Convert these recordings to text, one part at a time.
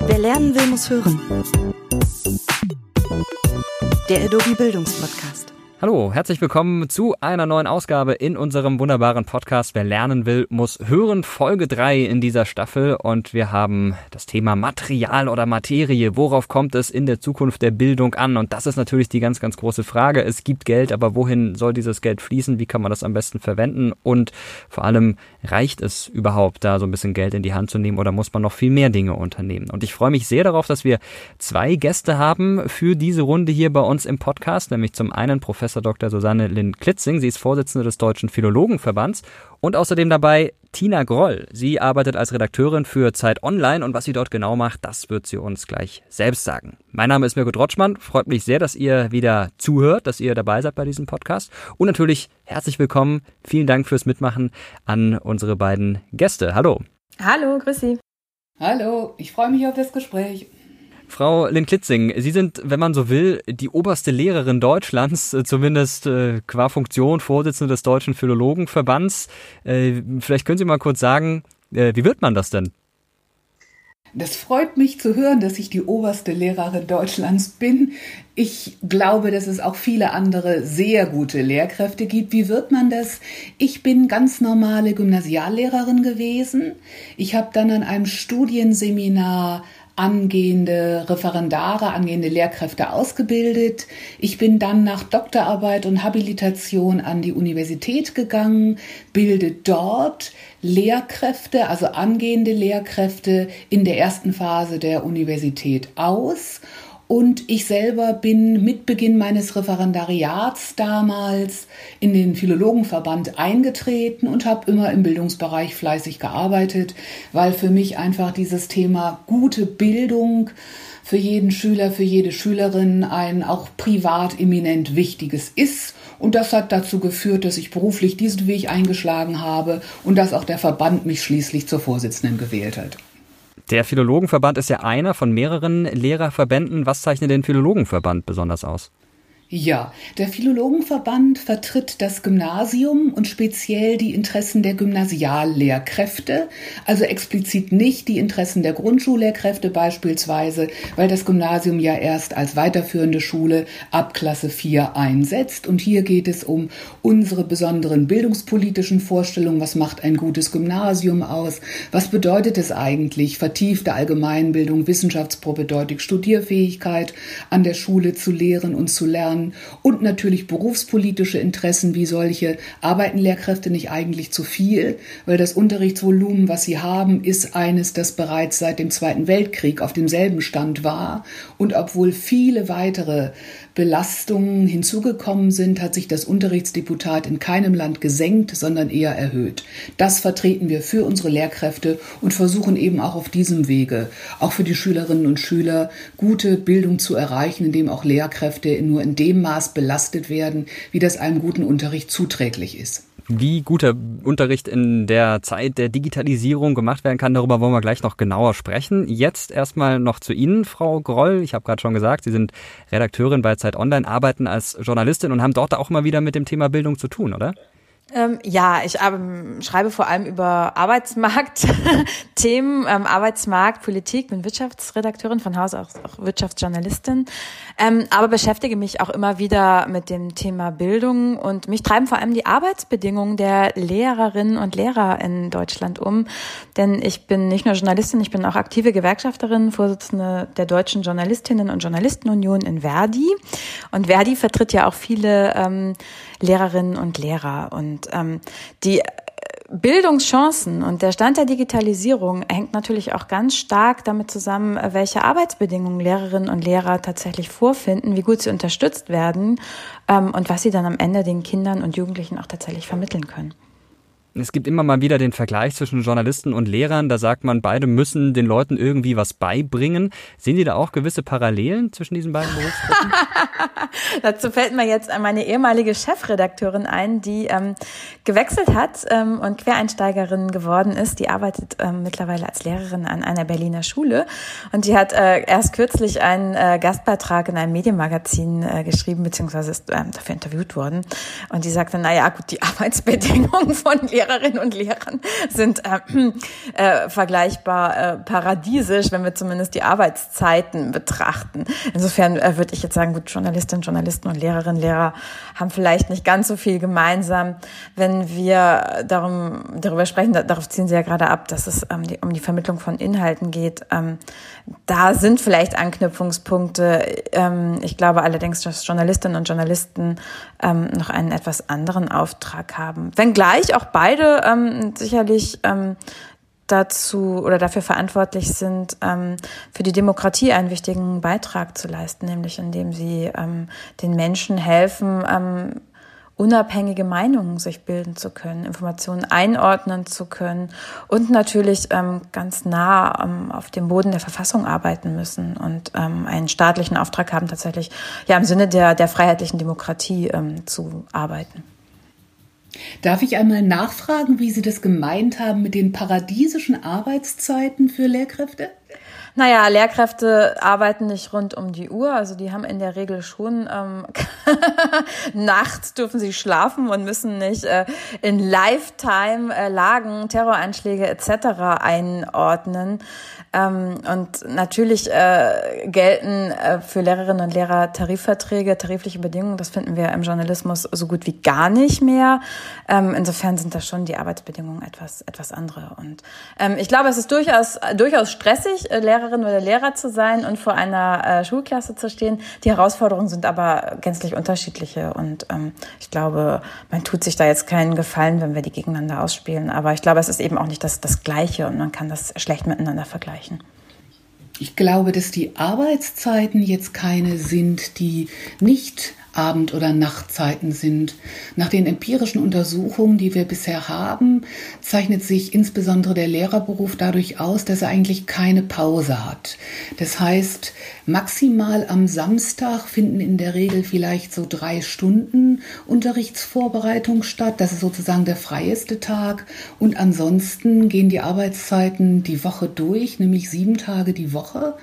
Wer lernen will, muss hören. Der Adobe Bildungspodcast. Hallo, herzlich willkommen zu einer neuen Ausgabe in unserem wunderbaren Podcast Wer lernen will, muss hören. Folge 3 in dieser Staffel und wir haben das Thema Material oder Materie. Worauf kommt es in der Zukunft der Bildung an? Und das ist natürlich die ganz, ganz große Frage. Es gibt Geld, aber wohin soll dieses Geld fließen? Wie kann man das am besten verwenden? Und vor allem, reicht es überhaupt, da so ein bisschen Geld in die Hand zu nehmen oder muss man noch viel mehr Dinge unternehmen? Und ich freue mich sehr darauf, dass wir zwei Gäste haben für diese Runde hier bei uns im Podcast, nämlich zum einen Professor Professor Dr. Susanne Lynn Klitzing. Sie ist Vorsitzende des Deutschen Philologenverbands und außerdem dabei Tina Groll. Sie arbeitet als Redakteurin für Zeit Online und was sie dort genau macht, das wird sie uns gleich selbst sagen. Mein Name ist Mirko Drotschmann. Freut mich sehr, dass ihr wieder zuhört, dass ihr dabei seid bei diesem Podcast. Und natürlich herzlich willkommen. Vielen Dank fürs Mitmachen an unsere beiden Gäste. Hallo. Hallo, grüß Sie. Hallo, ich freue mich auf das Gespräch. Frau Lin-Klitzing, Sie sind, wenn man so will, die oberste Lehrerin Deutschlands, äh, zumindest äh, qua Funktion Vorsitzende des Deutschen Philologenverbands. Äh, vielleicht können Sie mal kurz sagen, äh, wie wird man das denn? Das freut mich zu hören, dass ich die oberste Lehrerin Deutschlands bin. Ich glaube, dass es auch viele andere sehr gute Lehrkräfte gibt. Wie wird man das? Ich bin ganz normale Gymnasiallehrerin gewesen. Ich habe dann an einem Studienseminar angehende Referendare, angehende Lehrkräfte ausgebildet. Ich bin dann nach Doktorarbeit und Habilitation an die Universität gegangen, bilde dort Lehrkräfte, also angehende Lehrkräfte in der ersten Phase der Universität aus und ich selber bin mit Beginn meines Referendariats damals in den Philologenverband eingetreten und habe immer im Bildungsbereich fleißig gearbeitet, weil für mich einfach dieses Thema gute Bildung für jeden Schüler, für jede Schülerin ein auch privat eminent wichtiges ist. Und das hat dazu geführt, dass ich beruflich diesen Weg eingeschlagen habe und dass auch der Verband mich schließlich zur Vorsitzenden gewählt hat. Der Philologenverband ist ja einer von mehreren Lehrerverbänden. Was zeichnet den Philologenverband besonders aus? Ja, der Philologenverband vertritt das Gymnasium und speziell die Interessen der Gymnasiallehrkräfte, also explizit nicht die Interessen der Grundschullehrkräfte beispielsweise, weil das Gymnasium ja erst als weiterführende Schule ab Klasse 4 einsetzt. Und hier geht es um unsere besonderen bildungspolitischen Vorstellungen. Was macht ein gutes Gymnasium aus? Was bedeutet es eigentlich, vertiefte Allgemeinbildung, wissenschaftspropedeutisch Studierfähigkeit an der Schule zu lehren und zu lernen? Eltern und natürlich berufspolitische Interessen, wie solche arbeiten Lehrkräfte nicht eigentlich zu viel, weil das Unterrichtsvolumen, was sie haben, ist eines, das bereits seit dem Zweiten Weltkrieg auf demselben Stand war. Und obwohl viele weitere Belastungen hinzugekommen sind, hat sich das Unterrichtsdeputat in keinem Land gesenkt, sondern eher erhöht. Das vertreten wir für unsere Lehrkräfte und versuchen eben auch auf diesem Wege, auch für die Schülerinnen und Schüler, gute Bildung zu erreichen, indem auch Lehrkräfte nur in dem Maß belastet werden, wie das einem guten Unterricht zuträglich ist. Wie guter Unterricht in der Zeit der Digitalisierung gemacht werden kann, darüber wollen wir gleich noch genauer sprechen. Jetzt erstmal noch zu Ihnen, Frau Groll. Ich habe gerade schon gesagt, Sie sind Redakteurin bei Zeit Online, arbeiten als Journalistin und haben dort auch immer wieder mit dem Thema Bildung zu tun, oder? Ähm, ja, ich ähm, schreibe vor allem über Arbeitsmarktthemen, ähm, Arbeitsmarkt, Politik, bin Wirtschaftsredakteurin von Haus aus, auch Wirtschaftsjournalistin, ähm, aber beschäftige mich auch immer wieder mit dem Thema Bildung und mich treiben vor allem die Arbeitsbedingungen der Lehrerinnen und Lehrer in Deutschland um, denn ich bin nicht nur Journalistin, ich bin auch aktive Gewerkschafterin, Vorsitzende der Deutschen Journalistinnen und Journalistenunion in Verdi. Und Verdi vertritt ja auch viele ähm, Lehrerinnen und Lehrer. Und ähm, die Bildungschancen und der Stand der Digitalisierung hängt natürlich auch ganz stark damit zusammen, welche Arbeitsbedingungen Lehrerinnen und Lehrer tatsächlich vorfinden, wie gut sie unterstützt werden ähm, und was sie dann am Ende den Kindern und Jugendlichen auch tatsächlich vermitteln können. Es gibt immer mal wieder den Vergleich zwischen Journalisten und Lehrern. Da sagt man, beide müssen den Leuten irgendwie was beibringen. Sehen Sie da auch gewisse Parallelen zwischen diesen beiden Berufsgruppen? Dazu fällt mir jetzt meine ehemalige Chefredakteurin ein, die ähm, gewechselt hat ähm, und Quereinsteigerin geworden ist. Die arbeitet ähm, mittlerweile als Lehrerin an einer Berliner Schule und die hat äh, erst kürzlich einen äh, Gastbeitrag in einem Medienmagazin äh, geschrieben, beziehungsweise ist ähm, dafür interviewt worden. Und die sagte, naja, gut, die Arbeitsbedingungen von Lehrern Lehrerinnen und Lehrern sind äh, äh, vergleichbar äh, paradiesisch, wenn wir zumindest die Arbeitszeiten betrachten. Insofern äh, würde ich jetzt sagen, gut, Journalistinnen, Journalisten und Lehrerinnen, Lehrer haben vielleicht nicht ganz so viel gemeinsam, wenn wir darum, darüber sprechen, darauf ziehen Sie ja gerade ab, dass es ähm, die, um die Vermittlung von Inhalten geht. Ähm, da sind vielleicht Anknüpfungspunkte. Ähm, ich glaube allerdings, dass Journalistinnen und Journalisten ähm, noch einen etwas anderen Auftrag haben. Wenngleich auch beide ähm, sicherlich ähm, dazu oder dafür verantwortlich sind, ähm, für die Demokratie einen wichtigen Beitrag zu leisten, nämlich indem sie ähm, den Menschen helfen, ähm, unabhängige Meinungen sich bilden zu können, Informationen einordnen zu können und natürlich ähm, ganz nah ähm, auf dem Boden der Verfassung arbeiten müssen und ähm, einen staatlichen Auftrag haben, tatsächlich ja im Sinne der, der freiheitlichen Demokratie ähm, zu arbeiten. Darf ich einmal nachfragen, wie Sie das gemeint haben mit den paradiesischen Arbeitszeiten für Lehrkräfte? Naja, Lehrkräfte arbeiten nicht rund um die Uhr, also die haben in der Regel schon ähm, nachts dürfen sie schlafen und müssen nicht äh, in Lifetime äh, Lagen, Terroranschläge etc. einordnen. Ähm, und natürlich äh, gelten äh, für Lehrerinnen und Lehrer Tarifverträge, tarifliche Bedingungen. Das finden wir im Journalismus so gut wie gar nicht mehr. Ähm, insofern sind das schon die Arbeitsbedingungen etwas, etwas andere. Und ähm, ich glaube, es ist durchaus, durchaus stressig, äh, Lehrerin oder Lehrer zu sein und vor einer äh, Schulklasse zu stehen. Die Herausforderungen sind aber gänzlich unterschiedliche. Und ähm, ich glaube, man tut sich da jetzt keinen Gefallen, wenn wir die gegeneinander ausspielen. Aber ich glaube, es ist eben auch nicht das, das Gleiche und man kann das schlecht miteinander vergleichen erreichen. Ich glaube, dass die Arbeitszeiten jetzt keine sind, die nicht Abend- oder Nachtzeiten sind. Nach den empirischen Untersuchungen, die wir bisher haben, zeichnet sich insbesondere der Lehrerberuf dadurch aus, dass er eigentlich keine Pause hat. Das heißt, maximal am Samstag finden in der Regel vielleicht so drei Stunden Unterrichtsvorbereitung statt. Das ist sozusagen der freieste Tag. Und ansonsten gehen die Arbeitszeiten die Woche durch, nämlich sieben Tage die Woche.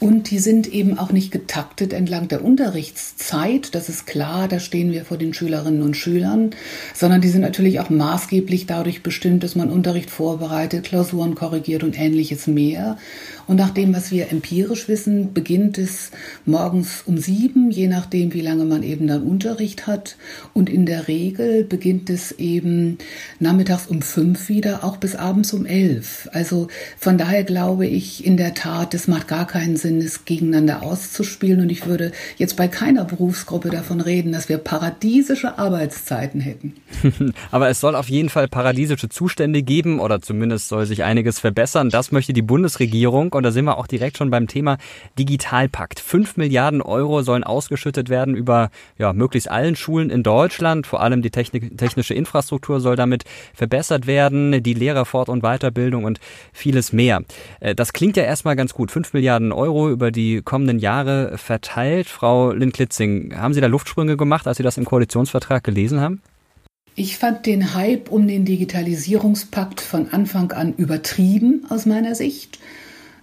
Und die sind eben auch nicht getaktet entlang der Unterrichtszeit. Das ist klar, da stehen wir vor den Schülerinnen und Schülern, sondern die sind natürlich auch maßgeblich dadurch bestimmt, dass man Unterricht vorbereitet, Klausuren korrigiert und ähnliches mehr. Und nach dem, was wir empirisch wissen, beginnt es morgens um sieben, je nachdem, wie lange man eben dann Unterricht hat. Und in der Regel beginnt es eben nachmittags um fünf wieder, auch bis abends um elf. Also von daher glaube ich in der Tat, es macht gar keinen Sinn, es gegeneinander auszuspielen. Und ich würde jetzt bei keiner Berufsgruppe davon reden, dass wir paradiesische Arbeitszeiten hätten. Aber es soll auf jeden Fall paradiesische Zustände geben oder zumindest soll sich einiges verbessern. Das möchte die Bundesregierung. Und da sind wir auch direkt schon beim Thema Digitalpakt. Fünf Milliarden Euro sollen ausgeschüttet werden über ja, möglichst allen Schulen in Deutschland. Vor allem die Technik, technische Infrastruktur soll damit verbessert werden, die Lehrerfort- und Weiterbildung und vieles mehr. Äh, das klingt ja erstmal ganz gut. Fünf Milliarden Euro über die kommenden Jahre verteilt. Frau Lind-Klitzing, haben Sie da Luftsprünge gemacht, als Sie das im Koalitionsvertrag gelesen haben? Ich fand den Hype um den Digitalisierungspakt von Anfang an übertrieben aus meiner Sicht.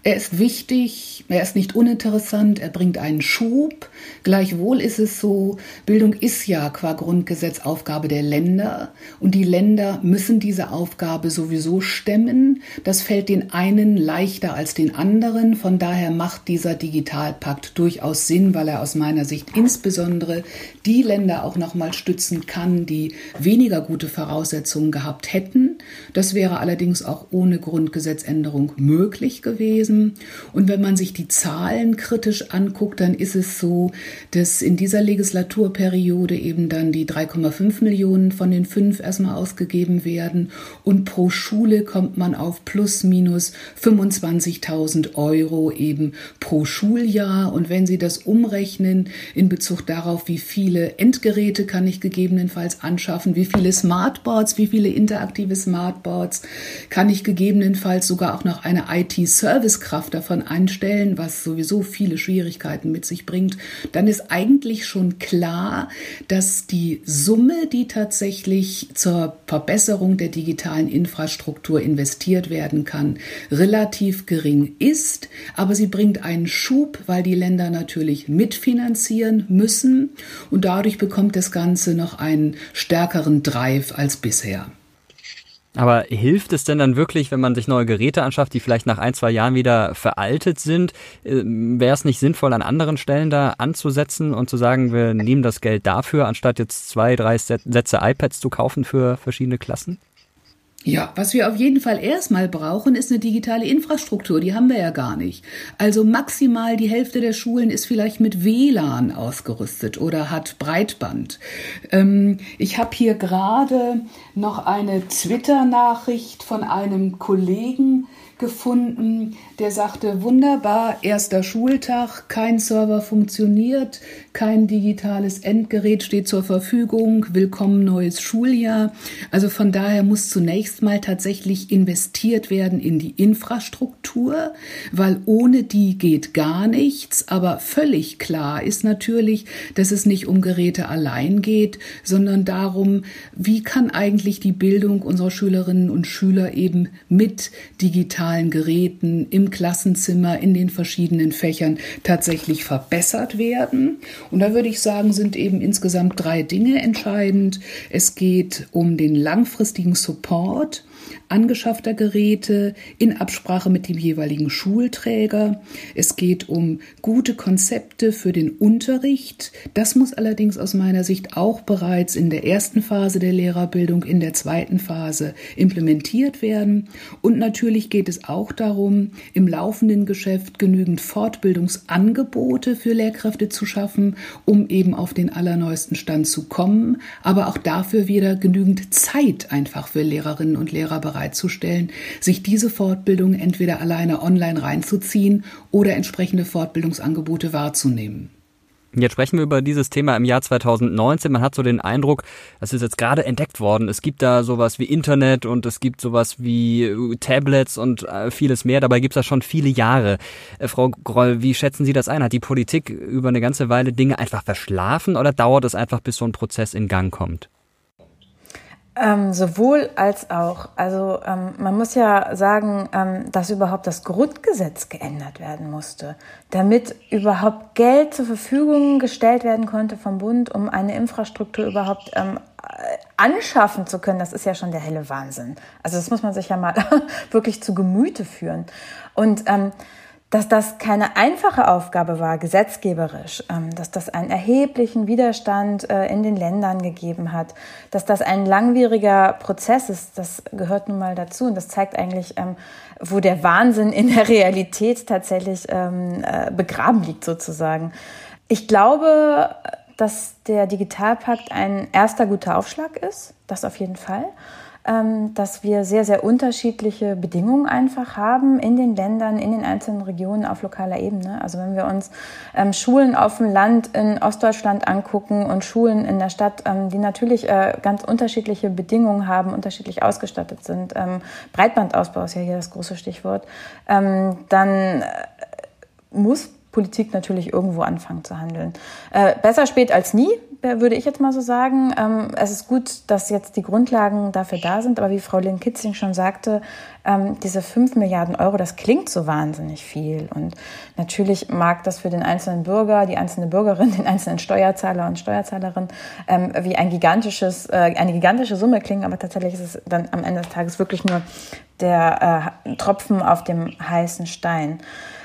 Er ist wichtig, er ist nicht uninteressant, er bringt einen Schub. Gleichwohl ist es so, Bildung ist ja qua Grundgesetz Aufgabe der Länder und die Länder müssen diese Aufgabe sowieso stemmen. Das fällt den einen leichter als den anderen. Von daher macht dieser Digitalpakt durchaus Sinn, weil er aus meiner Sicht insbesondere die Länder auch nochmal stützen kann, die weniger gute Voraussetzungen gehabt hätten. Das wäre allerdings auch ohne Grundgesetzänderung möglich gewesen gewesen. Und wenn man sich die Zahlen kritisch anguckt, dann ist es so, dass in dieser Legislaturperiode eben dann die 3,5 Millionen von den fünf erstmal ausgegeben werden und pro Schule kommt man auf plus minus 25.000 Euro eben pro Schuljahr. Und wenn Sie das umrechnen in Bezug darauf, wie viele Endgeräte kann ich gegebenenfalls anschaffen, wie viele Smartboards, wie viele interaktive Smartboards kann ich gegebenenfalls sogar auch noch eine IT-Service Arbeitskraft davon einstellen, was sowieso viele Schwierigkeiten mit sich bringt, dann ist eigentlich schon klar, dass die Summe, die tatsächlich zur Verbesserung der digitalen Infrastruktur investiert werden kann, relativ gering ist. Aber sie bringt einen Schub, weil die Länder natürlich mitfinanzieren müssen und dadurch bekommt das Ganze noch einen stärkeren Drive als bisher. Aber hilft es denn dann wirklich, wenn man sich neue Geräte anschafft, die vielleicht nach ein, zwei Jahren wieder veraltet sind? Äh, wäre es nicht sinnvoll, an anderen Stellen da anzusetzen und zu sagen, wir nehmen das Geld dafür, anstatt jetzt zwei, drei Sätze iPads zu kaufen für verschiedene Klassen? Ja, was wir auf jeden Fall erstmal brauchen, ist eine digitale Infrastruktur. Die haben wir ja gar nicht. Also maximal die Hälfte der Schulen ist vielleicht mit WLAN ausgerüstet oder hat Breitband. Ähm, ich habe hier gerade noch eine Twitter-Nachricht von einem Kollegen gefunden, der sagte, wunderbar, erster Schultag, kein Server funktioniert, kein digitales Endgerät steht zur Verfügung, willkommen neues Schuljahr. Also von daher muss zunächst mal tatsächlich investiert werden in die Infrastruktur, weil ohne die geht gar nichts. Aber völlig klar ist natürlich, dass es nicht um Geräte allein geht, sondern darum, wie kann eigentlich die Bildung unserer Schülerinnen und Schüler eben mit digitalen Geräten im Klassenzimmer in den verschiedenen Fächern tatsächlich verbessert werden. Und da würde ich sagen, sind eben insgesamt drei Dinge entscheidend. Es geht um den langfristigen Support angeschaffter Geräte in Absprache mit dem jeweiligen Schulträger. Es geht um gute Konzepte für den Unterricht. Das muss allerdings aus meiner Sicht auch bereits in der ersten Phase der Lehrerbildung, in der zweiten Phase implementiert werden. Und natürlich geht es auch darum, im laufenden Geschäft genügend Fortbildungsangebote für Lehrkräfte zu schaffen, um eben auf den allerneuesten Stand zu kommen, aber auch dafür wieder genügend Zeit einfach für Lehrerinnen und Lehrer bereitzustellen, sich diese Fortbildung entweder alleine online reinzuziehen oder entsprechende Fortbildungsangebote wahrzunehmen. Jetzt sprechen wir über dieses Thema im Jahr 2019. Man hat so den Eindruck, das ist jetzt gerade entdeckt worden. Es gibt da sowas wie Internet und es gibt sowas wie äh, Tablets und äh, vieles mehr. Dabei gibt es das schon viele Jahre. Äh, Frau Groll, wie schätzen Sie das ein? Hat die Politik über eine ganze Weile Dinge einfach verschlafen oder dauert es einfach, bis so ein Prozess in Gang kommt? Ähm, sowohl als auch. Also ähm, man muss ja sagen, ähm, dass überhaupt das Grundgesetz geändert werden musste, damit überhaupt Geld zur Verfügung gestellt werden konnte vom Bund, um eine Infrastruktur überhaupt ähm, anschaffen zu können. Das ist ja schon der helle Wahnsinn. Also das muss man sich ja mal wirklich zu Gemüte führen. Und ähm, dass das keine einfache Aufgabe war, gesetzgeberisch, ähm, dass das einen erheblichen Widerstand äh, in den Ländern gegeben hat, dass das ein langwieriger Prozess ist, das gehört nun mal dazu und das zeigt eigentlich, ähm, wo der Wahnsinn in der Realität tatsächlich ähm, äh, begraben liegt sozusagen. Ich glaube, dass der Digitalpakt ein erster guter Aufschlag ist, das auf jeden Fall. Ähm, dass wir sehr, sehr unterschiedliche Bedingungen einfach haben in den Ländern, in den einzelnen Regionen auf lokaler Ebene. Also wenn wir uns ähm, Schulen auf dem Land in Ostdeutschland angucken und Schulen in der Stadt, ähm, die natürlich äh, ganz unterschiedliche Bedingungen haben, unterschiedlich ausgestattet sind. Breitbandausbau ist ja hier das große Stichwort. dann äh, muss Politik natürlich irgendwo anfangen zu handeln. Äh, besser spät als nie, würde ich jetzt mal so sagen. Ähm, es ist gut, dass jetzt die Grundlagen dafür da sind, aber wie Frau Lehn-Kitzing schon sagte, ähm, diese 5 Milliarden Euro, das klingt so wahnsinnig viel. Und natürlich mag das für den einzelnen Bürger, die einzelne Bürgerin, den einzelnen Steuerzahler und Steuerzahlerin ähm, wie ein gigantisches, äh, eine gigantische Summe klingen, aber tatsächlich ist es dann am Ende des Tages wirklich nur der äh, Tropfen auf dem heißen Stein.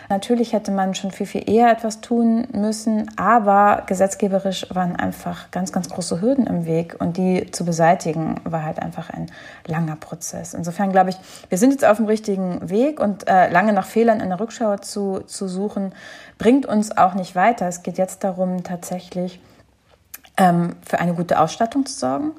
Natürlich hätte man schon viel, viel eher etwas tun müssen, aber gesetzgeberisch waren einfach ganz, ganz große Hürden im Weg und die zu beseitigen war halt einfach ein langer Prozess. Insofern glaube ich, wir sind jetzt auf dem richtigen Weg und äh, lange nach Fehlern in der Rückschau zu, zu suchen, bringt uns auch nicht weiter. Es geht jetzt darum, tatsächlich ähm, für eine gute Ausstattung zu sorgen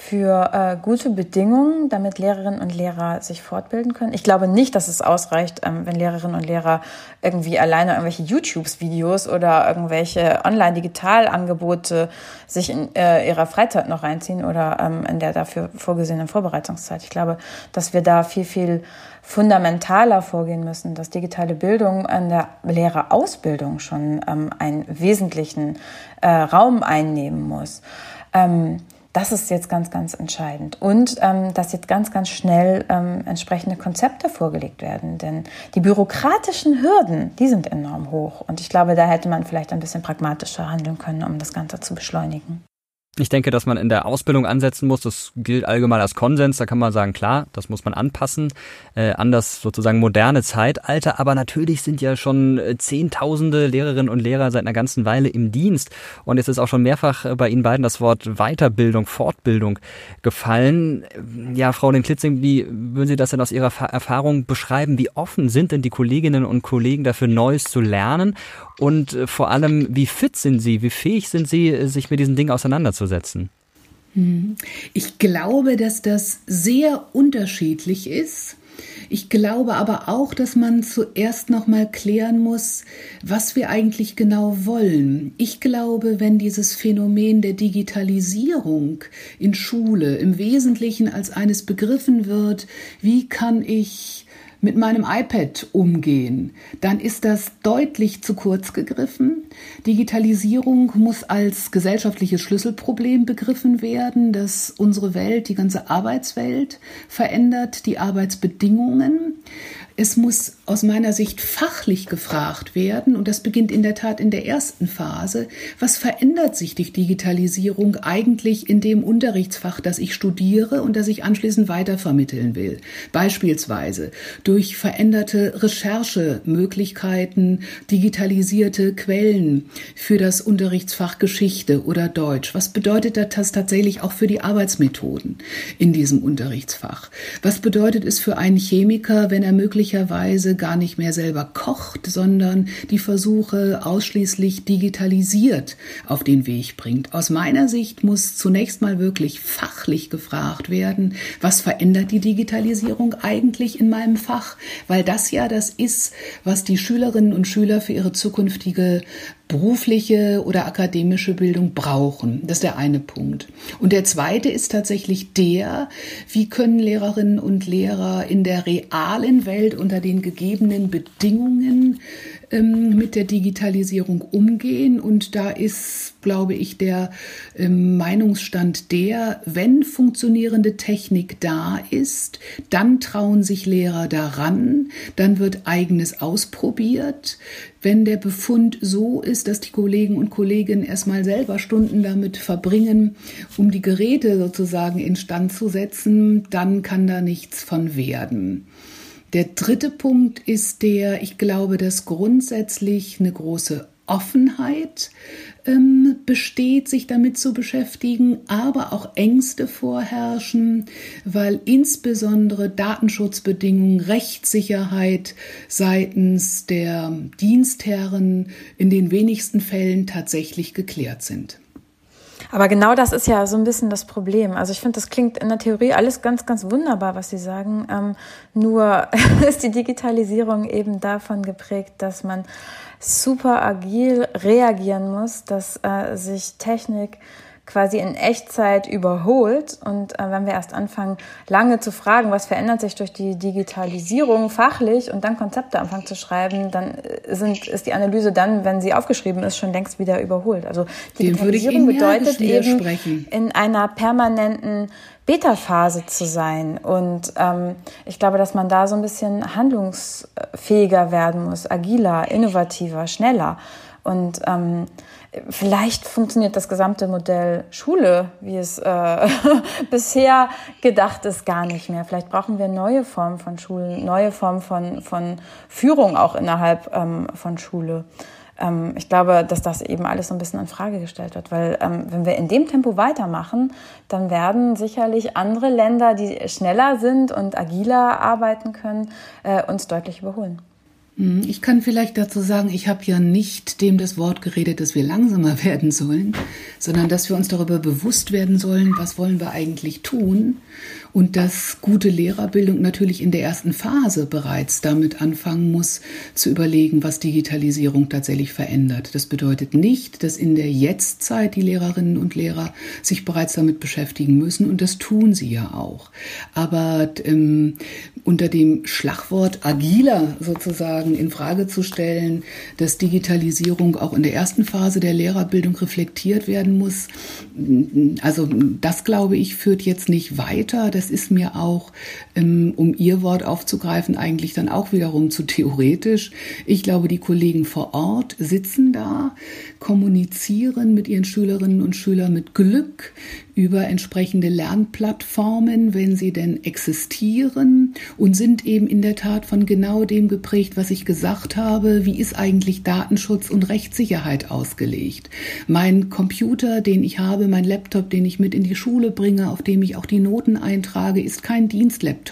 für äh, gute Bedingungen, damit Lehrerinnen und Lehrer sich fortbilden können. Ich glaube nicht, dass es ausreicht, ähm, wenn Lehrerinnen und Lehrer irgendwie alleine irgendwelche YouTube-Videos oder irgendwelche Online-Digital-Angebote sich in äh, ihrer Freizeit noch reinziehen oder ähm, in der dafür vorgesehenen Vorbereitungszeit. Ich glaube, dass wir da viel, viel fundamentaler vorgehen müssen, dass digitale Bildung an der Lehrerausbildung schon ähm, einen wesentlichen äh, Raum einnehmen muss. Ähm, das ist jetzt ganz, ganz entscheidend. Und ähm, dass jetzt ganz, ganz schnell ähm, entsprechende Konzepte vorgelegt werden. Denn die bürokratischen Hürden, die sind enorm hoch. Und ich glaube, da hätte man vielleicht ein bisschen pragmatischer handeln können, um das Ganze zu beschleunigen. Ich denke, dass man in der Ausbildung ansetzen muss. Das gilt allgemein als Konsens. Da kann man sagen, klar, das muss man anpassen äh, an das sozusagen moderne Zeitalter. Aber natürlich sind ja schon äh, Zehntausende Lehrerinnen und Lehrer seit einer ganzen Weile im Dienst. Und jetzt ist auch schon mehrfach äh, bei Ihnen beiden das Wort Weiterbildung, Fortbildung gefallen. Ja, Frau Den-Klitzing, wie würden Sie das denn aus Ihrer Erfahrung beschreiben? Wie offen sind denn die Kolleginnen und Kollegen dafür, Neues zu lernen? Und äh, vor allem, wie fit sind Sie? Wie fähig sind Sie, sich mit diesen Dingen auseinanderzusetzen? Auseinanderzusetzen? Hm. Ich glaube, dass das sehr unterschiedlich ist. Ich glaube aber auch, dass man zuerst noch mal klären muss, was wir eigentlich genau wollen. Ich glaube, wenn dieses Phänomen der Digitalisierung in Schule im Wesentlichen als eines begriffen wird, wie kann ich mit meinem iPad umgehen, dann ist das deutlich zu kurz gegriffen. Digitalisierung muss als gesellschaftliches Schlüsselproblem begriffen werden, das unsere Welt, die ganze Arbeitswelt verändert, die Arbeitsbedingungen. Es muss aus meiner Sicht fachlich gefragt werden, und das beginnt in der Tat in der ersten Phase. Was verändert sich durch Digitalisierung eigentlich in dem Unterrichtsfach, das ich studiere und das ich anschließend weitervermitteln will? Beispielsweise durch veränderte Recherchemöglichkeiten, digitalisierte Quellen für das Unterrichtsfach Geschichte oder Deutsch. Was bedeutet das tatsächlich auch für die Arbeitsmethoden in diesem Unterrichtsfach? Was bedeutet es für einen Chemiker, wenn er möglicherweise möglicherweise gar nicht mehr selber kocht, sondern die Versuche ausschließlich digitalisiert auf den Weg bringt. Aus meiner Sicht muss zunächst mal wirklich fachlich gefragt werden, was verändert die Digitalisierung eigentlich in meinem Fach, weil das ja das ist, was die Schülerinnen und Schüler für ihre zukünftige berufliche oder akademische Bildung brauchen. Das ist der eine Punkt. Und der zweite ist tatsächlich der, wie können Lehrerinnen und Lehrer in der realen Welt unter den gegebenen Bedingungen ähm, mit der Digitalisierung umgehen. Und da ist, glaube ich, der ähm, Meinungsstand der, wenn funktionierende Technik da ist, dann trauen sich Lehrer daran, dann wird eigenes ausprobiert. Wenn der Befund so ist, dass die Kollegen und Kolleginnen erstmal selber Stunden damit verbringen, um die Geräte sozusagen instand zu setzen, dann kann da nichts von werden. Der dritte Punkt ist der, ich glaube, dass grundsätzlich eine große Offenheit ähm, besteht, sich damit zu beschäftigen, aber auch Ängste vorherrschen, weil insbesondere Datenschutzbedingungen, Rechtssicherheit seitens der Dienstherren in den wenigsten Fällen tatsächlich geklärt sind. Aber genau das ist ja so ein bisschen das Problem. Also ich finde, das klingt in der Theorie alles ganz, ganz wunderbar, was Sie sagen. Ähm, nur ist die Digitalisierung eben davon geprägt, dass man super agil reagieren muss, dass äh, sich Technik quasi in Echtzeit überholt. Und äh, wenn wir erst anfangen, lange zu fragen, was verändert sich durch die Digitalisierung fachlich und dann Konzepte anfangen zu schreiben, dann äh, sind, ist die Analyse dann, wenn sie aufgeschrieben ist, schon längst wieder überholt. Also Digitalisierung bedeutet eben in einer permanenten Beta-Phase zu sein. Und ähm, ich glaube, dass man da so ein bisschen handlungsfähiger werden muss, agiler, innovativer, schneller. Und ähm, vielleicht funktioniert das gesamte Modell Schule, wie es äh, bisher gedacht ist, gar nicht mehr. Vielleicht brauchen wir neue Formen von Schulen, neue Formen von, von Führung auch innerhalb ähm, von Schule. Ähm, ich glaube, dass das eben alles so ein bisschen in Frage gestellt wird, weil ähm, wenn wir in dem Tempo weitermachen, dann werden sicherlich andere Länder, die schneller sind und agiler arbeiten können, äh, uns deutlich überholen. Hm, ich kann vielleicht dazu sagen, ich habe ja nicht dem das Wort geredet, dass wir langsamer werden sollen, sondern dass wir uns darüber bewusst werden sollen, was wollen wir eigentlich tun und dass gute Lehrerbildung natürlich in der ersten Phase bereits damit anfangen muss, zu überlegen, was Digitalisierung tatsächlich verändert. Das bedeutet nicht, dass in der Jetztzeit die Lehrerinnen und Lehrer sich bereits damit beschäftigen müssen und das tun sie ja auch. Aber ähm, unter dem Schlagwort agiler sozusagen sozusagen in Frage zu stellen, dass Digitalisierung auch in der ersten Phase der Lehrerbildung reflektiert werden muss. Also das glaube ich führt jetzt nicht weiter. Das ist mir auch, um Ihr Wort aufzugreifen, eigentlich dann auch wiederum zu theoretisch. Ich glaube, die Kollegen vor Ort sitzen da, kommunizieren mit ihren Schülerinnen und Schülern mit Glück über entsprechende Lernplattformen, wenn sie denn existieren und sind eben in der Tat von genau dem geprägt, was ich gesagt habe. Wie ist eigentlich Datenschutz und Rechtssicherheit ausgelegt? Mein Computer, den ich habe, mein Laptop, den ich mit in die Schule bringe, auf dem ich auch die Noten eintrage, ist kein Dienstlaptop.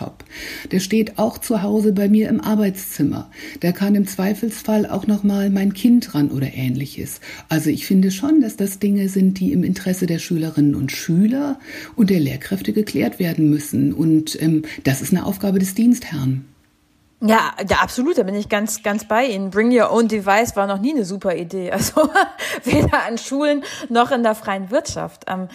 Der steht auch zu Hause bei mir im Arbeitszimmer. Der kann im Zweifelsfall auch noch mal mein Kind ran oder ähnliches. Also ich finde schon, dass das Dinge sind, die im Interesse der Schülerinnen und Schüler Schüler und der Lehrkräfte geklärt werden müssen. Und ähm, das ist eine Aufgabe des Dienstherrn. Ja, ja, absolut, da bin ich ganz, ganz bei Ihnen. Bring Your Own Device war noch nie eine super Idee. Also weder an Schulen noch in der freien Wirtschaft. Ähm,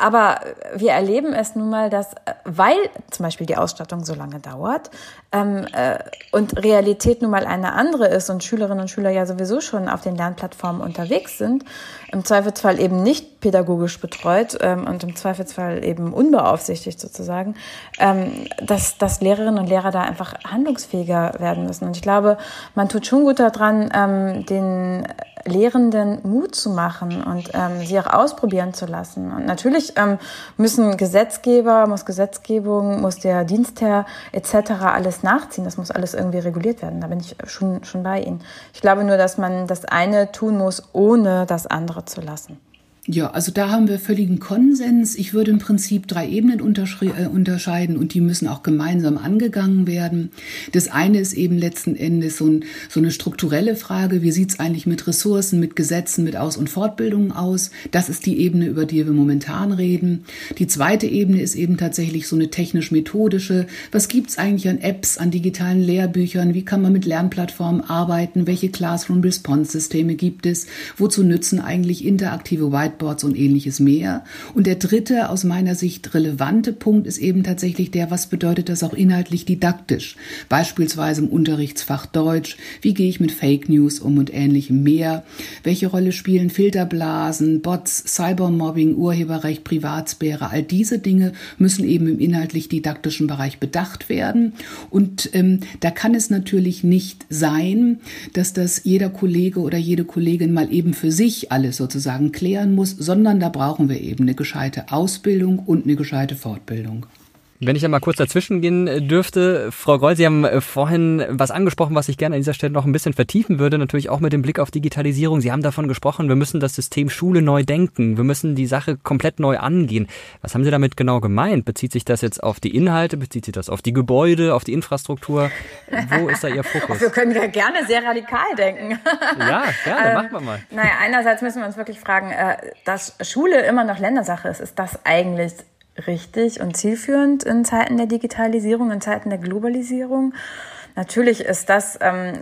aber wir erleben es nun mal, dass, äh, weil zum Beispiel die Ausstattung so lange dauert ähm, äh, und Realität nun mal eine andere ist und Schülerinnen und Schüler ja sowieso schon auf den Lernplattformen unterwegs sind, im Zweifelsfall eben nicht pädagogisch betreut ähm, und im Zweifelsfall eben unbeaufsichtigt sozusagen, ähm, dass, dass Lehrerinnen und Lehrer da einfach handlungsfähiger werden müssen. Und ich glaube, man tut schon gut daran, ähm, den Lehrenden Mut zu machen und ähm, sie auch ausprobieren zu lassen. Und natürlich ähm, müssen Gesetzgeber, muss Gesetzgebung, muss der Dienstherr etc. alles nachziehen. Das muss alles irgendwie reguliert werden. Da bin ich schon, schon bei Ihnen. Ich glaube nur, dass man das eine tun muss, ohne das andere zu lassen. Ja, also da haben wir völligen Konsens. Ich würde im Prinzip drei Ebenen äh, unterscheiden und die müssen auch gemeinsam angegangen werden. Das eine ist eben letzten Endes so, ein, so eine strukturelle Frage. Wie sieht's eigentlich mit Ressourcen, mit Gesetzen, mit Aus- und Fortbildungen aus? Das ist die Ebene, über die wir momentan reden. Die zweite Ebene ist eben tatsächlich so eine technisch-methodische. Was gibt's eigentlich an Apps, an digitalen Lehrbüchern? Wie kann man mit Lernplattformen arbeiten? Welche Classroom-Response-Systeme gibt es? Wozu nützen eigentlich interaktive Whiteboards? Whiteboards und ähnliches mehr. Und der dritte aus meiner Sicht relevante Punkt ist eben tatsächlich der, was bedeutet das auch inhaltlich didaktisch? Beispielsweise im Unterrichtsfach Deutsch. Wie gehe ich mit Fake News um und ähnlichem mehr? Welche Rolle spielen Filterblasen, Bots, Cybermobbing, Urheberrecht, Privatsphäre? All diese Dinge müssen eben im inhaltlich didaktischen Bereich bedacht werden. Und ähm, da kann es natürlich nicht sein, dass das jeder Kollege oder jede Kollegin mal eben für sich alles sozusagen klären muss sondern da brauchen wir eben eine gescheite Ausbildung und eine gescheite Fortbildung. Wenn ich ja mal kurz dazwischen gehen äh, dürfte, Frau Groll, Sie haben äh, vorhin was angesprochen, was ich gerne an dieser Stelle noch ein bisschen vertiefen würde, natürlich auch mit dem Blick auf Digitalisierung. Sie haben davon gesprochen, wir müssen das System Schule neu denken, wir müssen die Sache komplett neu angehen. Was haben Sie damit genau gemeint? Bezieht sich das jetzt auf die Inhalte, bezieht sich das auf die Gebäude, auf die Infrastruktur? Wo ist da Ihr Fokus? wir können ja gerne sehr radikal denken. ja, gerne, ähm, machen wir mal. Naja, einerseits müssen wir uns wirklich fragen, äh, dass Schule immer noch Ländersache ist, ist das eigentlich richtig und zielführend in Zeiten der Digitalisierung, in Zeiten der Globalisierung. Natürlich ist das, ähm,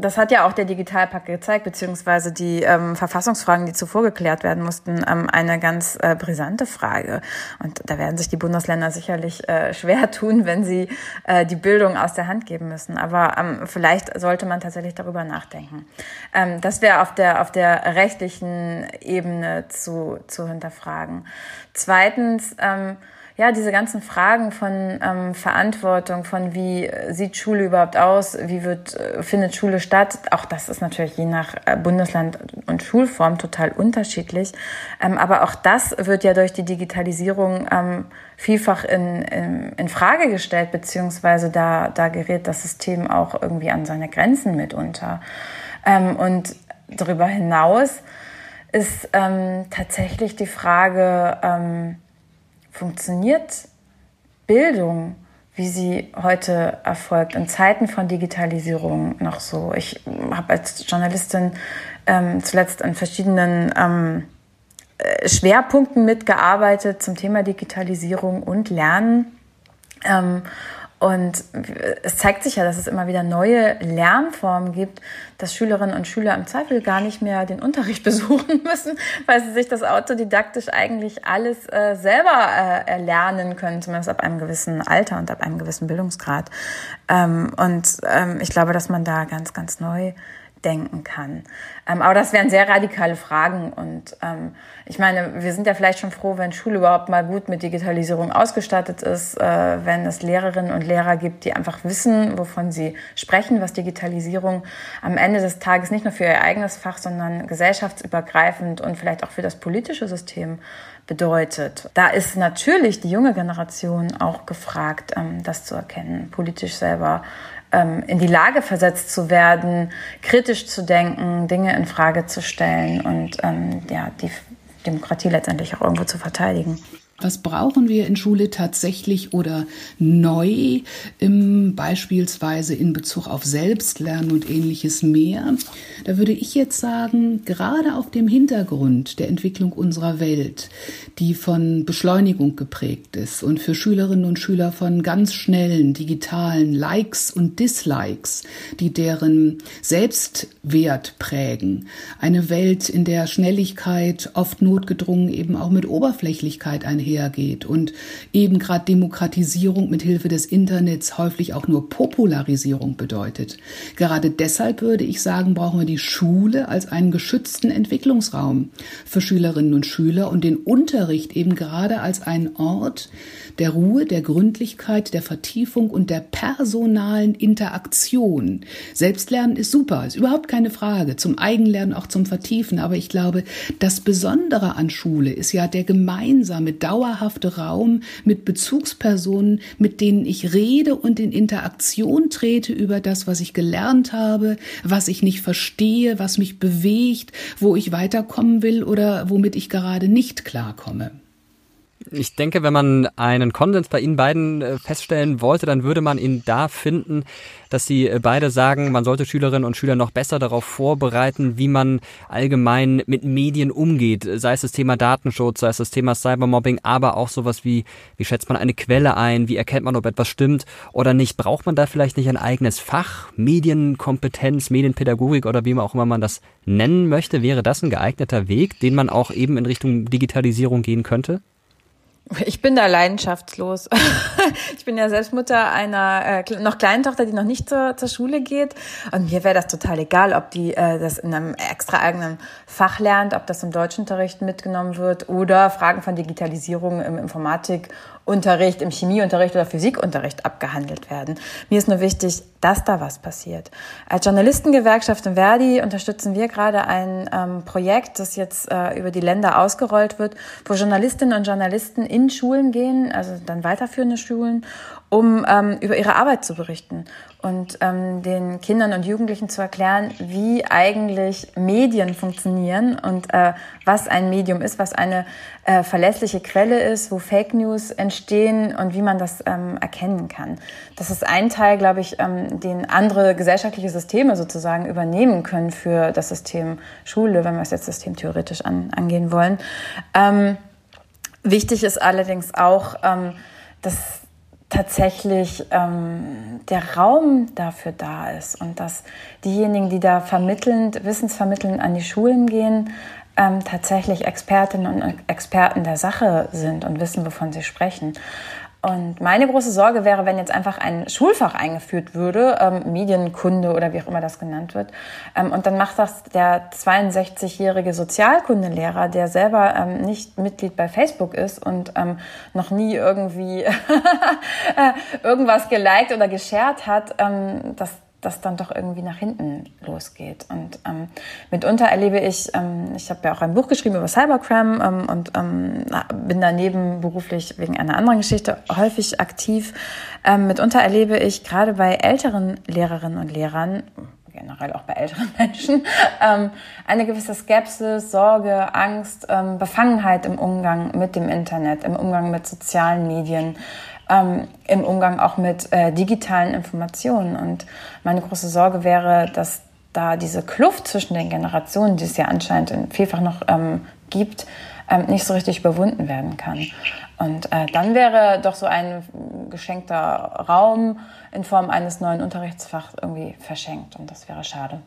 das hat ja auch der Digitalpakt gezeigt, beziehungsweise die ähm, Verfassungsfragen, die zuvor geklärt werden mussten, ähm, eine ganz äh, brisante Frage. Und da werden sich die Bundesländer sicherlich äh, schwer tun, wenn sie äh, die Bildung aus der Hand geben müssen. Aber ähm, vielleicht sollte man tatsächlich darüber nachdenken. Ähm, das wäre auf der, auf der rechtlichen Ebene zu, zu hinterfragen. Zweitens, ähm, ja, diese ganzen Fragen von ähm, Verantwortung, von wie sieht Schule überhaupt aus, wie wird, äh, findet Schule statt, auch das ist natürlich je nach äh, Bundesland und Schulform total unterschiedlich. Ähm, aber auch das wird ja durch die Digitalisierung ähm, vielfach in, in, in Frage gestellt, beziehungsweise da, da gerät das System auch irgendwie an seine Grenzen mitunter. Ähm, und darüber hinaus ist ähm, tatsächlich die Frage, ähm, funktioniert Bildung, wie sie heute erfolgt, in Zeiten von Digitalisierung noch so? Ich habe als Journalistin ähm, zuletzt an verschiedenen ähm, äh, Schwerpunkten mitgearbeitet zum Thema Digitalisierung und Lernen. Ähm, Und es zeigt sich ja, dass es immer wieder neue Lernformen gibt, dass Schülerinnen und Schüler im Zweifel gar nicht mehr den Unterricht besuchen müssen, weil sie sich das autodidaktisch eigentlich alles äh, selber äh, erlernen können, zumindest ab einem gewissen Alter und ab einem gewissen Bildungsgrad. Ähm, und ähm, ich glaube, dass man da ganz, ganz neu denken kann. Ähm, aber das wären sehr radikale Fragen und ähm, ich meine, wir sind ja vielleicht schon froh, wenn Schule überhaupt mal gut mit Digitalisierung ausgestattet ist, äh, wenn es Lehrerinnen und Lehrer gibt, die einfach wissen, wovon sie sprechen, was Digitalisierung am Ende des Tages nicht nur für ihr eigenes Fach, sondern gesellschaftsübergreifend und vielleicht auch für das politische System bedeutet. Da ist natürlich die junge Generation auch gefragt, ähm, das zu erkennen, politisch selber ähm, in die Lage versetzt zu werden, kritisch zu denken, Dinge in Frage zu stellen und ähm, ja, die Demokratie letztendlich auch irgendwo zu verteidigen. Was brauchen wir in Schule tatsächlich oder neu, im, beispielsweise in Bezug auf Selbstlernen und ähnliches mehr? Da würde ich jetzt sagen, gerade auf dem Hintergrund der Entwicklung unserer Welt, die von Beschleunigung geprägt ist und für Schülerinnen und Schüler von ganz schnellen digitalen Likes und Dislikes, die deren Selbstwert prägen. Eine Welt, in der Schnelligkeit oft notgedrungen eben auch mit Oberflächlichkeit einhergeht einhergeht und eben gerade Demokratisierung mit Hilfe des Internets häufig auch nur Popularisierung bedeutet. Gerade deshalb würde ich sagen, brauchen wir die Schule als einen geschützten Entwicklungsraum für Schülerinnen und Schüler und den Unterricht eben gerade als einen Ort der Ruhe, der Gründlichkeit, der Vertiefung und der personalen Interaktion. Selbstlernen ist super, ist überhaupt keine Frage. Zum Eigenlernen auch zum Vertiefen. Aber ich glaube, das Besondere an Schule ist ja der gemeinsame, dauerhafte dauerhafte Raum mit Bezugspersonen, mit denen ich rede und in Interaktion trete über das, was ich gelernt habe, was ich nicht verstehe, was mich bewegt, wo ich weiterkommen will oder womit ich gerade nicht klarkomme. Ich denke, wenn man einen Konsens bei Ihnen beiden äh, feststellen wollte, dann würde man ihn da finden, dass Sie äh, beide sagen, man sollte Schülerinnen und Schüler noch besser darauf vorbereiten, wie man allgemein mit Medien umgeht. Sei es das Thema Datenschutz, sei es das Thema Cybermobbing, aber auch sowas wie, wie schätzt man eine Quelle ein, wie erkennt man, ob etwas stimmt oder nicht. Braucht man da vielleicht nicht ein eigenes Fach, Medienkompetenz, Medienpädagogik oder wie man auch immer man das nennen möchte? Wäre das ein geeigneter Weg, den man auch eben in Richtung Digitalisierung gehen könnte? Ich bin da leidenschaftslos. ich bin ja selbst Mutter einer äh, noch kleinen Tochter, die noch nicht zur, zur Schule geht. Und mir wäre das total egal, ob die äh, das in einem extra eigenen Fach lernt, ob das im Deutschunterricht mitgenommen wird oder Fragen von Digitalisierung im Informatik Unterricht, im Chemieunterricht oder Physikunterricht abgehandelt werden. Mir ist nur wichtig, dass da was passiert. Als Journalistengewerkschaft in Verdi unterstützen wir gerade ein ähm, Projekt, das jetzt äh, über die Länder ausgerollt wird, wo Journalistinnen und Journalisten Schulen gehen, also dann weiterführende Schulen, um ähm, über ihre Arbeit zu berichten und ähm, den Kindern und Jugendlichen zu erklären, wie eigentlich Medien funktionieren und äh, was ein Medium ist, was eine äh, verlässliche Quelle ist, wo Fake News entstehen und wie man das ähm, erkennen kann. Das ist ein Teil, glaube ich, ähm, den andere gesellschaftliche Systeme sozusagen übernehmen können für das System Schule, wenn wir es jetzt systemtheoretisch an, angehen wollen. Ähm, wichtig ist allerdings auch, ähm, dass tatsächlich ähm, der Raum dafür da ist und dass diejenigen, die da vermittelnd, wissensvermittelnd an die Schulen gehen, ähm, tatsächlich Expertinnen und Experten der Sache sind und wissen, wovon sie sprechen. Und meine große Sorge wäre, wenn jetzt einfach ein Schulfach eingeführt würde, ähm, Medienkunde oder wie auch immer das genannt wird, ähm, und dann macht das der 62-jährige Sozialkundelehrer, der selber ähm, nicht Mitglied bei Facebook ist und ähm, noch nie irgendwie äh, irgendwas geliked oder geshared hat, ähm, das das dann doch irgendwie nach hinten losgeht. Und ähm, mitunter erlebe ich, ähm, ich habe ja auch ein Buch geschrieben über Cybercrime ähm, und ähm, bin daneben beruflich wegen einer anderen Geschichte häufig aktiv. Ähm, mitunter erlebe ich gerade bei älteren Lehrerinnen und Lehrern, generell auch bei älteren Menschen, ähm, eine gewisse Skepsis, Sorge, Angst, ähm, Befangenheit im Umgang mit dem Internet, im Umgang mit sozialen Medien ähm, im Umgang auch mit äh, digitalen Informationen. Und meine große Sorge wäre, dass da diese Kluft zwischen den Generationen, die es ja anscheinend vielfach noch ähm, gibt, ähm, nicht so richtig überwunden werden kann. Und äh, dann wäre doch so ein geschenkter Raum in Form eines neuen Unterrichtsfachs irgendwie verschenkt und das wäre schade.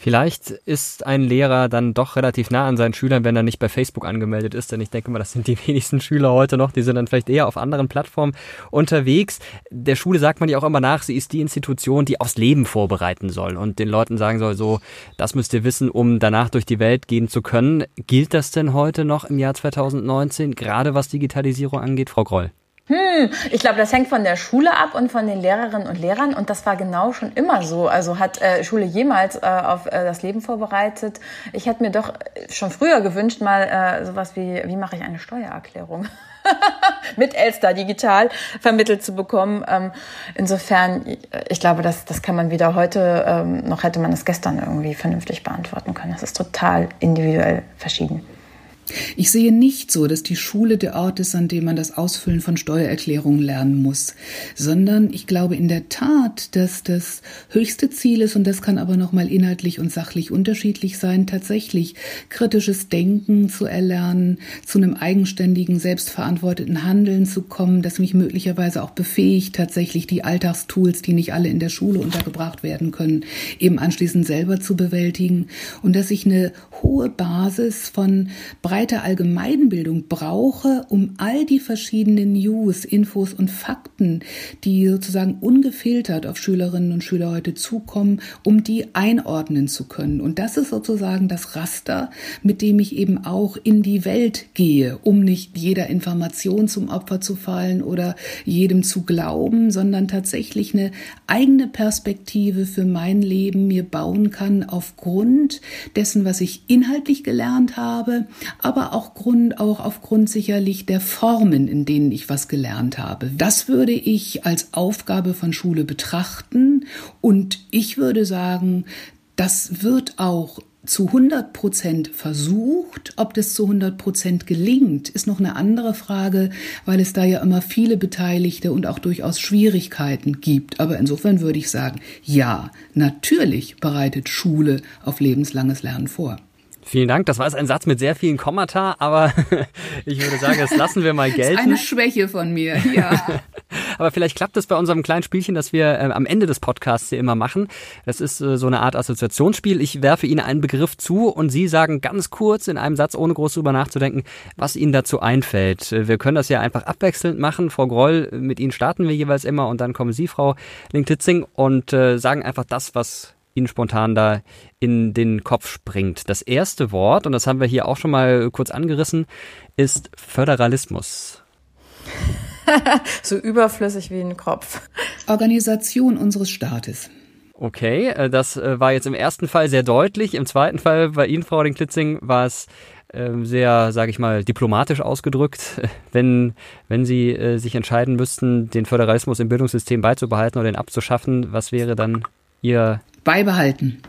Vielleicht ist ein Lehrer dann doch relativ nah an seinen Schülern, wenn er nicht bei Facebook angemeldet ist, denn ich denke mal, das sind die wenigsten Schüler heute noch, die sind dann vielleicht eher auf anderen Plattformen unterwegs. Der Schule sagt man ja auch immer nach, sie ist die Institution, die aufs Leben vorbereiten soll und den Leuten sagen soll, so, das müsst ihr wissen, um danach durch die Welt gehen zu können. Gilt das denn heute noch im Jahr 2019, gerade was Digitalisierung angeht, Frau Groll? Hm, ich glaube, das hängt von der Schule ab und von den Lehrerinnen und Lehrern und das war genau schon immer so. Also hat äh, Schule jemals äh, auf äh, das Leben vorbereitet? Ich hätte mir doch schon früher gewünscht, mal äh, sowas wie, wie mache ich eine Steuererklärung? mit Elster digital vermittelt zu bekommen. Ähm, insofern, ich glaube, das, das kann man wieder heute, ähm, noch hätte man es gestern irgendwie vernünftig beantworten können. Das ist total individuell verschieden. Ich sehe nicht so, dass die Schule der Ort ist, an dem man das Ausfüllen von Steuererklärungen lernen muss, sondern ich glaube in der Tat, dass das höchste Ziel ist, und das kann aber nochmal inhaltlich und sachlich unterschiedlich sein, tatsächlich kritisches Denken zu erlernen, zu einem eigenständigen, selbstverantworteten Handeln zu kommen, das mich möglicherweise auch befähigt, tatsächlich die Alltagstools, die nicht alle in der Schule untergebracht werden können, eben anschließend selber zu bewältigen. Und dass ich eine hohe Basis von breit breite Allgemeinbildung brauche, um all die verschiedenen News, Infos und Fakten, die sozusagen ungefiltert auf Schülerinnen und Schüler heute zukommen, um die einordnen zu können. Und das ist sozusagen das Raster, mit dem ich eben auch in die Welt gehe, um nicht jeder Information zum Opfer zu fallen oder jedem zu glauben, sondern tatsächlich eine eigene Perspektive für mein Leben mir bauen kann aufgrund dessen, was ich inhaltlich gelernt habe, aber auch, Grund, auch aufgrund sicherlich der Formen, in denen ich was gelernt habe. Das würde ich als Aufgabe von Schule betrachten und ich würde sagen, das wird auch zu 100 Prozent versucht. Ob das zu 100 Prozent gelingt, ist noch eine andere Frage, weil es da ja immer viele Beteiligte und auch durchaus Schwierigkeiten gibt. Aber insofern würde ich sagen, ja, natürlich bereitet Schule auf lebenslanges Lernen vor. Vielen Dank. Das war jetzt ein Satz mit sehr vielen Kommata, aber ich würde sagen, das lassen wir mal gelten. Das ist eine Schwäche von mir, ja. aber vielleicht klappt es bei unserem kleinen Spielchen, das wir äh, am Ende des Podcasts hier immer machen. Das ist äh, so eine Art Assoziationsspiel. Ich werfe Ihnen einen Begriff zu und Sie sagen ganz kurz in einem Satz, ohne groß drüber nachzudenken, was Ihnen dazu einfällt. Äh, wir können das ja einfach abwechselnd machen. Frau Groll, mit Ihnen starten wir jeweils immer und dann kommen Sie, Frau Link-Titzing, und äh, sagen einfach das, was Ihnen spontan da in den Kopf springt. Das erste Wort, und das haben wir hier auch schon mal kurz angerissen, ist Föderalismus. so überflüssig wie ein Kopf. Organisation unseres Staates. Okay, äh, das äh, war jetzt im ersten Fall sehr deutlich. Im zweiten Fall bei Ihnen, Frau Klitzing, war es ähm, sehr, sage ich mal, diplomatisch ausgedrückt. Wenn, wenn Sie äh, sich entscheiden müssten, den Föderalismus im Bildungssystem beizubehalten oder den abzuschaffen, was wäre dann Ihr Beibehalten.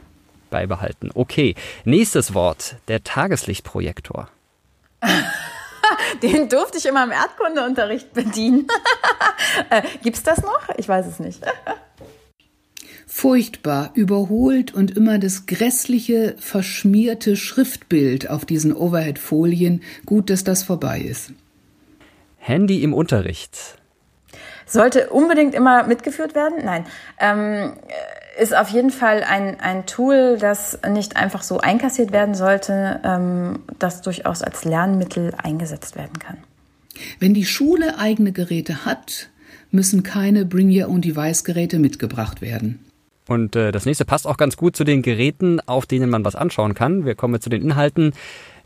Beibehalten. Okay. Nächstes Wort. Der Tageslichtprojektor. Den durfte ich immer im Erdkundeunterricht bedienen. äh, gibt's das noch? Ich weiß es nicht. Furchtbar, überholt und immer das grässliche, verschmierte Schriftbild auf diesen Overhead-Folien. Gut, dass das vorbei ist. Handy im Unterricht. Sollte unbedingt immer mitgeführt werden? Nein. Ähm, ist auf jeden Fall ein, ein Tool, das nicht einfach so einkassiert werden sollte, ähm, das durchaus als Lernmittel eingesetzt werden kann. Wenn die Schule eigene Geräte hat, müssen keine Bring Your Own Device Geräte mitgebracht werden. Und äh, das nächste passt auch ganz gut zu den Geräten, auf denen man was anschauen kann. Wir kommen zu den Inhalten.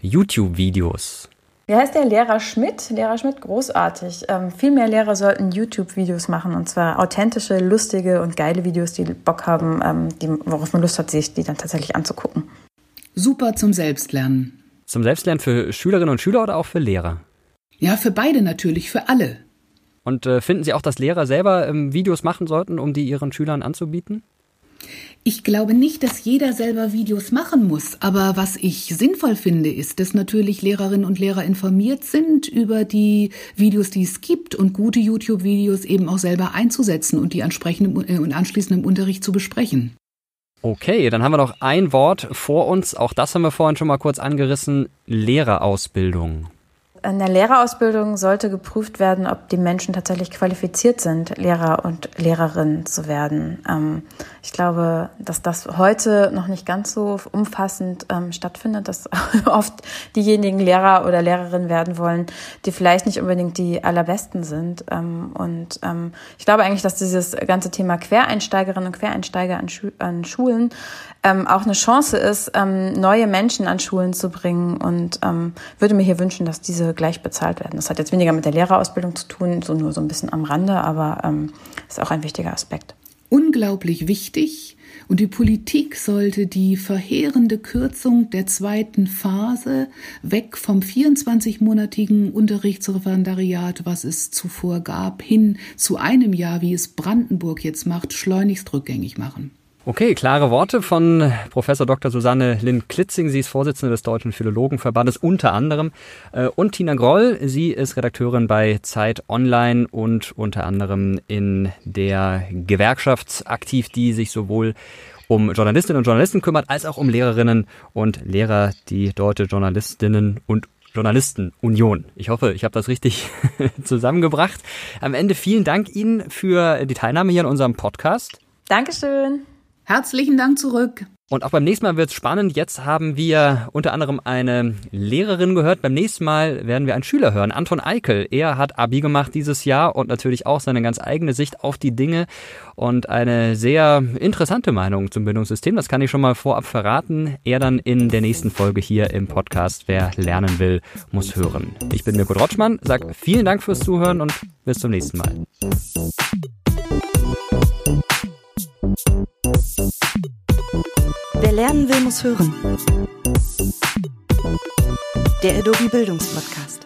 YouTube-Videos. Wie heißt der Lehrer Schmidt? Lehrer Schmidt, großartig. Ähm, viel mehr Lehrer sollten YouTube-Videos machen und zwar authentische, lustige und geile Videos, die Bock haben, ähm, die, worauf man Lust hat, sich die dann tatsächlich anzugucken. Super zum Selbstlernen. Zum Selbstlernen für Schülerinnen und Schüler oder auch für Lehrer? Ja, für beide natürlich, für alle. Und äh, finden Sie auch, dass Lehrer selber ähm, Videos machen sollten, um die ihren Schülern anzubieten? Ich glaube nicht, dass jeder selber Videos machen muss, aber was ich sinnvoll finde, ist, dass natürlich Lehrerinnen und Lehrer informiert sind über die Videos, die es gibt und gute YouTube-Videos eben auch selber einzusetzen und die entsprechend und anschließend im Unterricht zu besprechen. Okay, dann haben wir noch ein Wort vor uns. Auch das haben wir vorhin schon mal kurz angerissen. Lehrerausbildung in der Lehrerausbildung sollte geprüft werden, ob die Menschen tatsächlich qualifiziert sind, Lehrer und Lehrerinnen zu werden. Ähm, ich glaube, dass das heute noch nicht ganz so umfassend ähm, stattfindet, dass oft diejenigen Lehrer oder Lehrerinnen werden wollen, die vielleicht nicht unbedingt die allerbesten sind. Ähm, und ähm, ich glaube eigentlich, dass dieses ganze Thema Quereinsteigerinnen und Quereinsteiger an, Schu an Schulen ähm, auch eine Chance ist, ähm, neue Menschen an Schulen zu bringen und würde mir hier wünschen, dass diese gleich bezahlt werden. Das hat jetzt weniger mit der Lehrerausbildung zu tun, so nur so ein bisschen am Rande, aber ähm, ist auch ein wichtiger Aspekt. Unglaublich wichtig. Und die Politik sollte die verheerende Kürzung der zweiten Phase weg vom 24-monatigen Unterrichtsreferendariat, was es zuvor gab, hin zu einem Jahr, wie es Brandenburg jetzt macht, schleunigst rückgängig machen. Okay, klare Worte von Professor Dr. Susanne Lind-Klitzing. Sie ist Vorsitzende des Deutschen Philologenverbandes unter anderem. Äh, und Tina Groll, sie ist Redakteurin bei Zeit Online und unter anderem in der Gewerkschaft aktiv, die sich sowohl um Journalistinnen und Journalisten kümmert, als auch um Lehrerinnen und Lehrer, die Deutsche Journalistinnen und Journalistenunion. Ich hoffe, ich habe das richtig zusammengebracht. Am Ende vielen Dank Ihnen für die Teilnahme hier in unserem Podcast. Dankeschön. Herzlichen Dank zurück. Und auch beim nächsten Mal wird es spannend. Jetzt haben wir unter anderem eine Lehrerin gehört. Beim nächsten Mal werden wir einen Schüler hören. Anton Eikel. Er hat Abi gemacht dieses Jahr und natürlich auch seine ganz eigene Sicht auf die Dinge und eine sehr interessante Meinung zum Bildungssystem. Das kann ich schon mal vorab verraten. Er dann in der nächsten Folge hier im Podcast. Wer lernen will, muss hören. Ich bin Mirko Rotschmann. Sag vielen Dank fürs Zuhören und bis zum nächsten Mal. Wer lernen will, muss hören. Der Adobe Bildungspodcast.